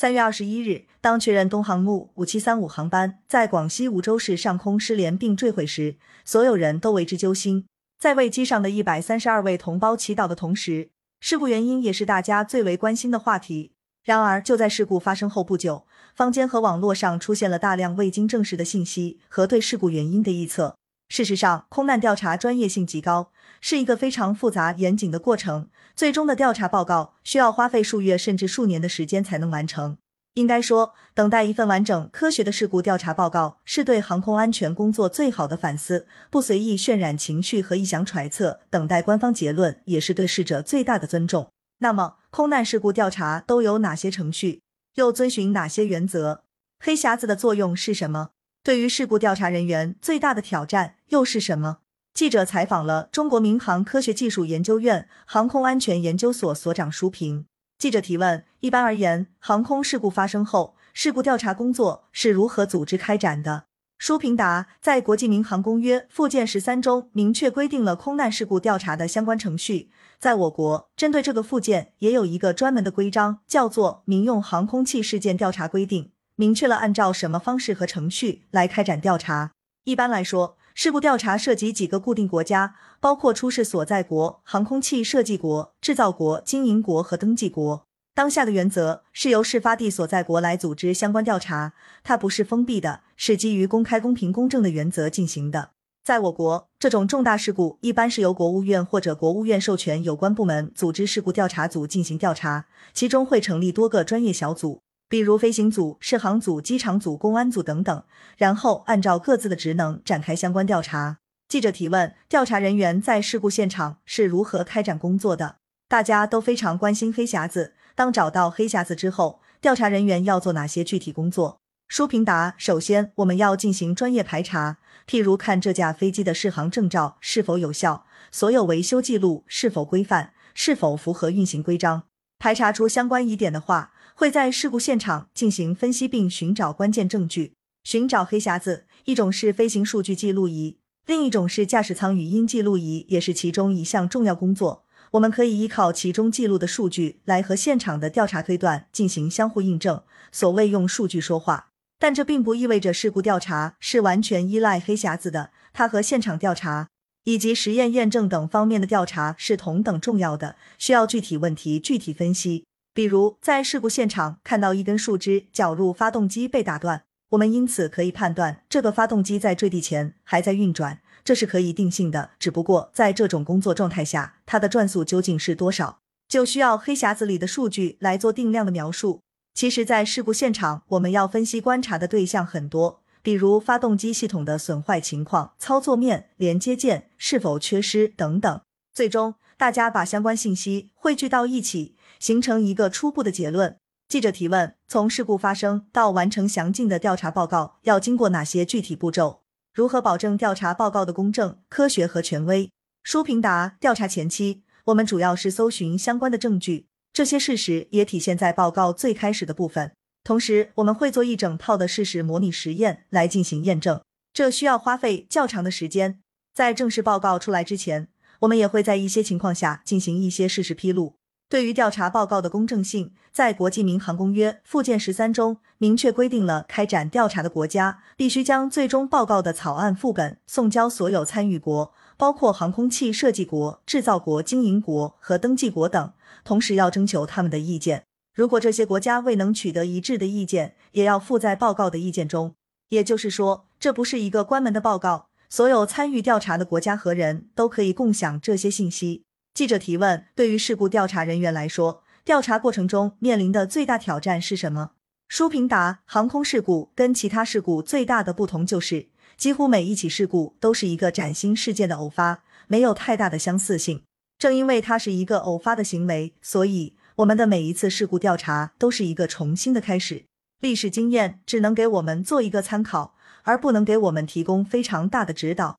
三月二十一日，当确认东航木五七三五航班在广西梧州市上空失联并坠毁时，所有人都为之揪心。在为机上的一百三十二位同胞祈祷的同时，事故原因也是大家最为关心的话题。然而，就在事故发生后不久，坊间和网络上出现了大量未经证实的信息和对事故原因的臆测。事实上，空难调查专业性极高，是一个非常复杂严谨的过程。最终的调查报告需要花费数月甚至数年的时间才能完成。应该说，等待一份完整科学的事故调查报告，是对航空安全工作最好的反思。不随意渲染情绪和臆想揣测，等待官方结论，也是对逝者最大的尊重。那么，空难事故调查都有哪些程序？又遵循哪些原则？黑匣子的作用是什么？对于事故调查人员最大的挑战又是什么？记者采访了中国民航科学技术研究院航空安全研究所所长舒平。记者提问：一般而言，航空事故发生后，事故调查工作是如何组织开展的？舒平答：在国际民航公约附件十三中明确规定了空难事故调查的相关程序。在我国，针对这个附件也有一个专门的规章，叫做《民用航空器事件调查规定》，明确了按照什么方式和程序来开展调查。一般来说，事故调查涉及几个固定国家，包括出事所在国、航空器设计国、制造国、经营国和登记国。当下的原则是由事发地所在国来组织相关调查，它不是封闭的，是基于公开、公平、公正的原则进行的。在我国，这种重大事故一般是由国务院或者国务院授权有关部门组织事故调查组进行调查，其中会成立多个专业小组。比如飞行组、适航组、机场组、公安组等等，然后按照各自的职能展开相关调查。记者提问：调查人员在事故现场是如何开展工作的？大家都非常关心黑匣子。当找到黑匣子之后，调查人员要做哪些具体工作？舒平答：首先，我们要进行专业排查，譬如看这架飞机的适航证照是否有效，所有维修记录是否规范，是否符合运行规章。排查出相关疑点的话。会在事故现场进行分析并寻找关键证据，寻找黑匣子。一种是飞行数据记录仪，另一种是驾驶舱语音记录仪，也是其中一项重要工作。我们可以依靠其中记录的数据来和现场的调查推断进行相互印证，所谓用数据说话。但这并不意味着事故调查是完全依赖黑匣子的，它和现场调查以及实验验证等方面的调查是同等重要的，需要具体问题具体分析。比如，在事故现场看到一根树枝绞入发动机被打断，我们因此可以判断这个发动机在坠地前还在运转，这是可以定性的。只不过在这种工作状态下，它的转速究竟是多少，就需要黑匣子里的数据来做定量的描述。其实，在事故现场，我们要分析观察的对象很多，比如发动机系统的损坏情况、操作面、连接件是否缺失等等。最终，大家把相关信息汇聚到一起。形成一个初步的结论。记者提问：从事故发生到完成详尽的调查报告，要经过哪些具体步骤？如何保证调查报告的公正、科学和权威？舒平答：调查前期，我们主要是搜寻相关的证据，这些事实也体现在报告最开始的部分。同时，我们会做一整套的事实模拟实验来进行验证，这需要花费较长的时间。在正式报告出来之前，我们也会在一些情况下进行一些事实披露。对于调查报告的公正性，在国际民航公约附件十三中明确规定了，开展调查的国家必须将最终报告的草案副本送交所有参与国，包括航空器设计国、制造国、经营国和登记国等，同时要征求他们的意见。如果这些国家未能取得一致的意见，也要附在报告的意见中。也就是说，这不是一个关门的报告，所有参与调查的国家和人都可以共享这些信息。记者提问：对于事故调查人员来说，调查过程中面临的最大挑战是什么？舒平答：航空事故跟其他事故最大的不同就是，几乎每一起事故都是一个崭新事件的偶发，没有太大的相似性。正因为它是一个偶发的行为，所以我们的每一次事故调查都是一个重新的开始。历史经验只能给我们做一个参考，而不能给我们提供非常大的指导。